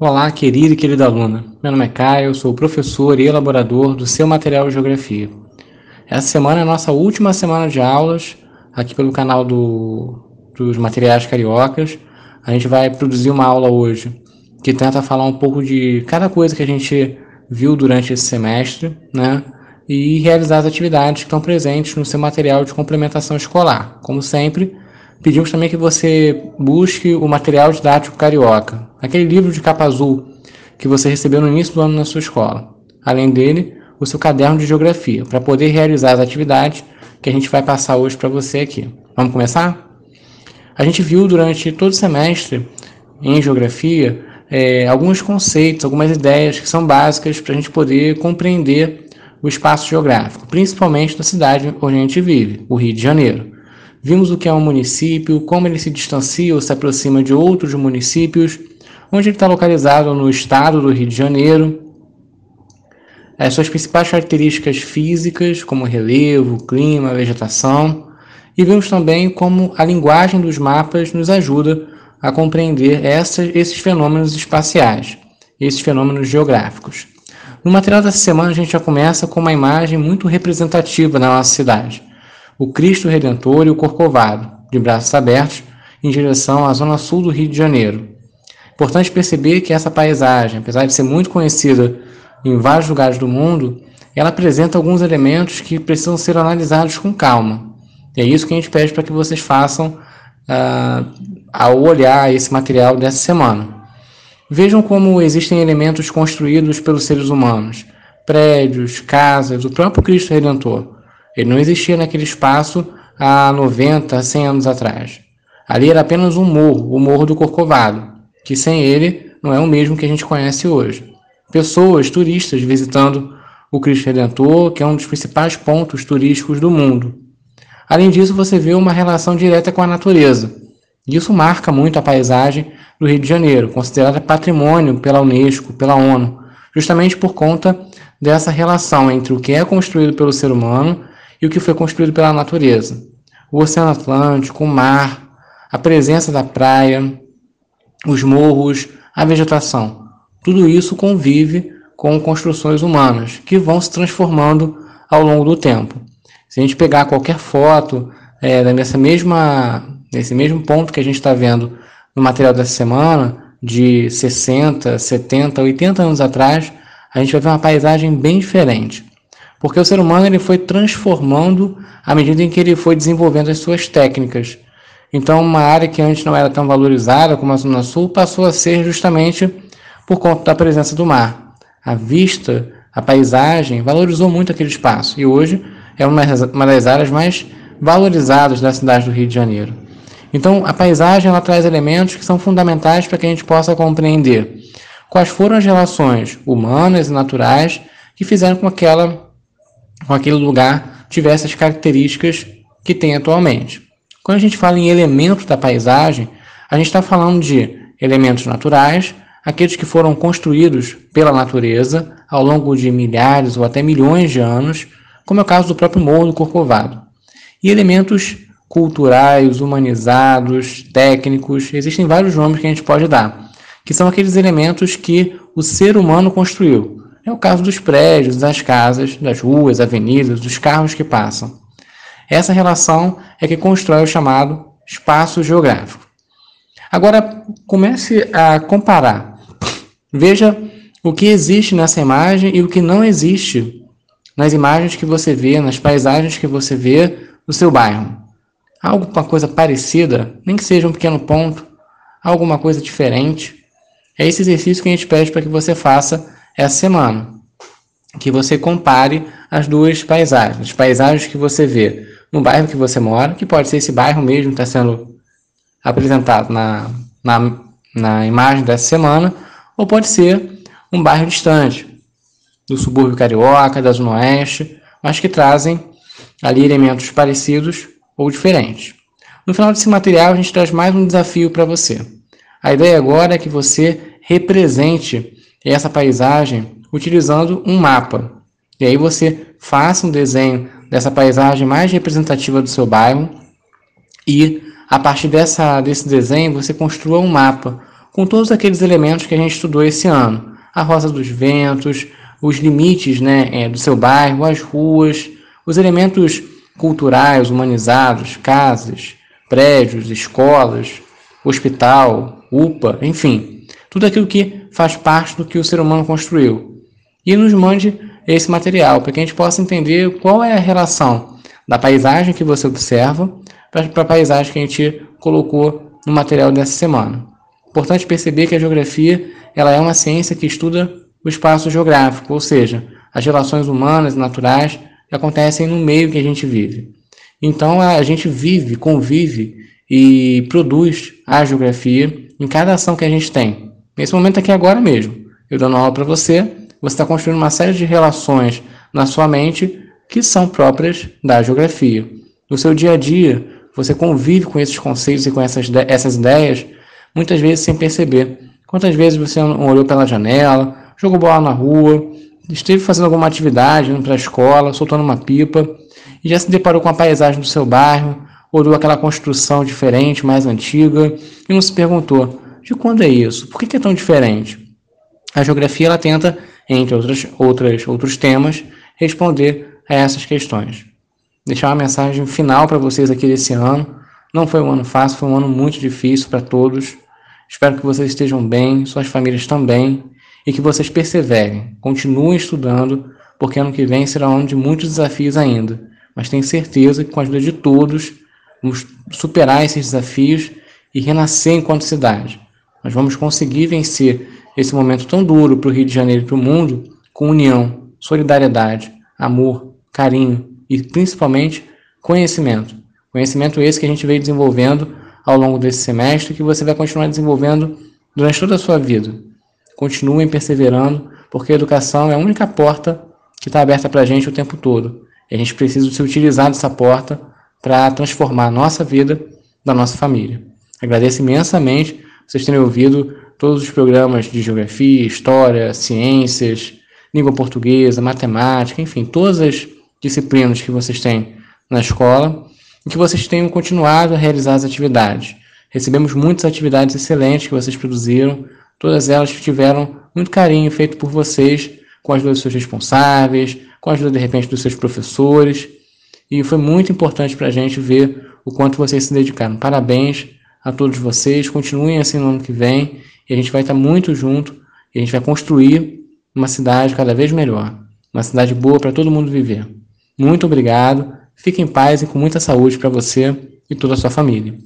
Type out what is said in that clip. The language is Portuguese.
Olá, querida e querida aluna. Meu nome é Caio, sou professor e elaborador do seu material de geografia. Essa semana é a nossa última semana de aulas aqui pelo canal do, dos materiais cariocas. A gente vai produzir uma aula hoje que tenta falar um pouco de cada coisa que a gente viu durante esse semestre, né? E realizar as atividades que estão presentes no seu material de complementação escolar. Como sempre, pedimos também que você busque o material didático carioca, aquele livro de capa azul que você recebeu no início do ano na sua escola. Além dele, o seu caderno de geografia, para poder realizar as atividades que a gente vai passar hoje para você aqui. Vamos começar? A gente viu durante todo o semestre em geografia é, alguns conceitos, algumas ideias que são básicas para a gente poder compreender o espaço geográfico, principalmente da cidade onde a gente vive, o Rio de Janeiro. Vimos o que é um município, como ele se distancia ou se aproxima de outros municípios, onde ele está localizado no estado do Rio de Janeiro, as suas principais características físicas, como relevo, clima, vegetação, e vimos também como a linguagem dos mapas nos ajuda a compreender essa, esses fenômenos espaciais, esses fenômenos geográficos. No material dessa semana, a gente já começa com uma imagem muito representativa da nossa cidade o Cristo Redentor e o Corcovado, de braços abertos, em direção à zona sul do Rio de Janeiro. Importante perceber que essa paisagem, apesar de ser muito conhecida em vários lugares do mundo, ela apresenta alguns elementos que precisam ser analisados com calma. E é isso que a gente pede para que vocês façam uh, ao olhar esse material dessa semana. Vejam como existem elementos construídos pelos seres humanos, prédios, casas, o próprio Cristo Redentor, ele não existia naquele espaço há 90, 100 anos atrás. Ali era apenas um morro, o Morro do Corcovado, que sem ele não é o mesmo que a gente conhece hoje. Pessoas, turistas visitando o Cristo Redentor, que é um dos principais pontos turísticos do mundo. Além disso, você vê uma relação direta com a natureza. Isso marca muito a paisagem do Rio de Janeiro, considerada patrimônio pela Unesco, pela ONU, justamente por conta dessa relação entre o que é construído pelo ser humano e o que foi construído pela natureza. O Oceano Atlântico, o mar, a presença da praia, os morros, a vegetação. Tudo isso convive com construções humanas que vão se transformando ao longo do tempo. Se a gente pegar qualquer foto é, nessa mesma, nesse mesmo ponto que a gente está vendo no material dessa semana, de 60, 70, 80 anos atrás, a gente vai ver uma paisagem bem diferente. Porque o ser humano ele foi transformando à medida em que ele foi desenvolvendo as suas técnicas. Então, uma área que antes não era tão valorizada como a Zona Sul passou a ser justamente por conta da presença do mar. A vista, a paisagem valorizou muito aquele espaço e hoje é uma das áreas mais valorizadas da cidade do Rio de Janeiro. Então, a paisagem ela traz elementos que são fundamentais para que a gente possa compreender quais foram as relações humanas e naturais que fizeram com que aquela com aquele lugar tivesse as características que tem atualmente. Quando a gente fala em elementos da paisagem, a gente está falando de elementos naturais, aqueles que foram construídos pela natureza ao longo de milhares ou até milhões de anos, como é o caso do próprio Morro do Corcovado. E elementos culturais, humanizados, técnicos, existem vários nomes que a gente pode dar, que são aqueles elementos que o ser humano construiu, é o caso dos prédios, das casas, das ruas, avenidas, dos carros que passam. Essa relação é que constrói o chamado espaço geográfico. Agora, comece a comparar. Veja o que existe nessa imagem e o que não existe nas imagens que você vê, nas paisagens que você vê no seu bairro. Alguma coisa parecida, nem que seja um pequeno ponto, alguma coisa diferente. É esse exercício que a gente pede para que você faça essa semana. Que você compare as duas paisagens, as paisagens que você vê no bairro que você mora, que pode ser esse bairro mesmo que está sendo apresentado na, na, na imagem dessa semana, ou pode ser um bairro distante, do subúrbio carioca, da zona oeste, mas que trazem ali elementos parecidos ou diferentes. No final desse material, a gente traz mais um desafio para você. A ideia agora é que você represente essa paisagem utilizando um mapa. E aí você faça um desenho dessa paisagem mais representativa do seu bairro e a partir dessa, desse desenho você construa um mapa com todos aqueles elementos que a gente estudou esse ano. A rosa dos ventos, os limites né, é, do seu bairro, as ruas, os elementos culturais, humanizados, casas, prédios, escolas, hospital, UPA, enfim, tudo aquilo que faz parte do que o ser humano construiu. E nos mande esse material para que a gente possa entender qual é a relação da paisagem que você observa para a paisagem que a gente colocou no material dessa semana. Importante perceber que a geografia ela é uma ciência que estuda o espaço geográfico, ou seja, as relações humanas e naturais que acontecem no meio que a gente vive. Então a gente vive, convive e produz a geografia em cada ação que a gente tem. Nesse momento aqui agora mesmo, eu dando aula para você, você está construindo uma série de relações na sua mente que são próprias da geografia. No seu dia a dia, você convive com esses conceitos e com essas, essas ideias, muitas vezes sem perceber. Quantas vezes você olhou pela janela, jogou bola na rua, esteve fazendo alguma atividade, indo para a escola, soltando uma pipa, e já se deparou com a paisagem do seu bairro, olhou aquela construção diferente, mais antiga, e não se perguntou, de quando é isso? Por que é tão diferente? A geografia ela tenta, entre outras, outras, outros temas, responder a essas questões. Deixar uma mensagem final para vocês aqui desse ano. Não foi um ano fácil, foi um ano muito difícil para todos. Espero que vocês estejam bem, suas famílias também, e que vocês perseverem, continuem estudando, porque ano que vem será um ano de muitos desafios ainda. Mas tenho certeza que com a ajuda de todos, vamos superar esses desafios e renascer enquanto cidade. Nós vamos conseguir vencer esse momento tão duro para o Rio de Janeiro e para o mundo com união, solidariedade, amor, carinho e principalmente conhecimento. Conhecimento esse que a gente veio desenvolvendo ao longo desse semestre que você vai continuar desenvolvendo durante toda a sua vida. Continuem perseverando, porque a educação é a única porta que está aberta para a gente o tempo todo. E a gente precisa se utilizar dessa porta para transformar a nossa vida da nossa família. Agradeço imensamente vocês terem ouvido todos os programas de geografia, história, ciências, língua portuguesa, matemática, enfim, todas as disciplinas que vocês têm na escola e que vocês tenham continuado a realizar as atividades. Recebemos muitas atividades excelentes que vocês produziram, todas elas tiveram muito carinho feito por vocês, com a ajuda dos seus responsáveis, com a ajuda de repente dos seus professores, e foi muito importante para a gente ver o quanto vocês se dedicaram. Parabéns a todos vocês. Continuem assim no ano que vem e a gente vai estar muito junto e a gente vai construir uma cidade cada vez melhor. Uma cidade boa para todo mundo viver. Muito obrigado. Fique em paz e com muita saúde para você e toda a sua família.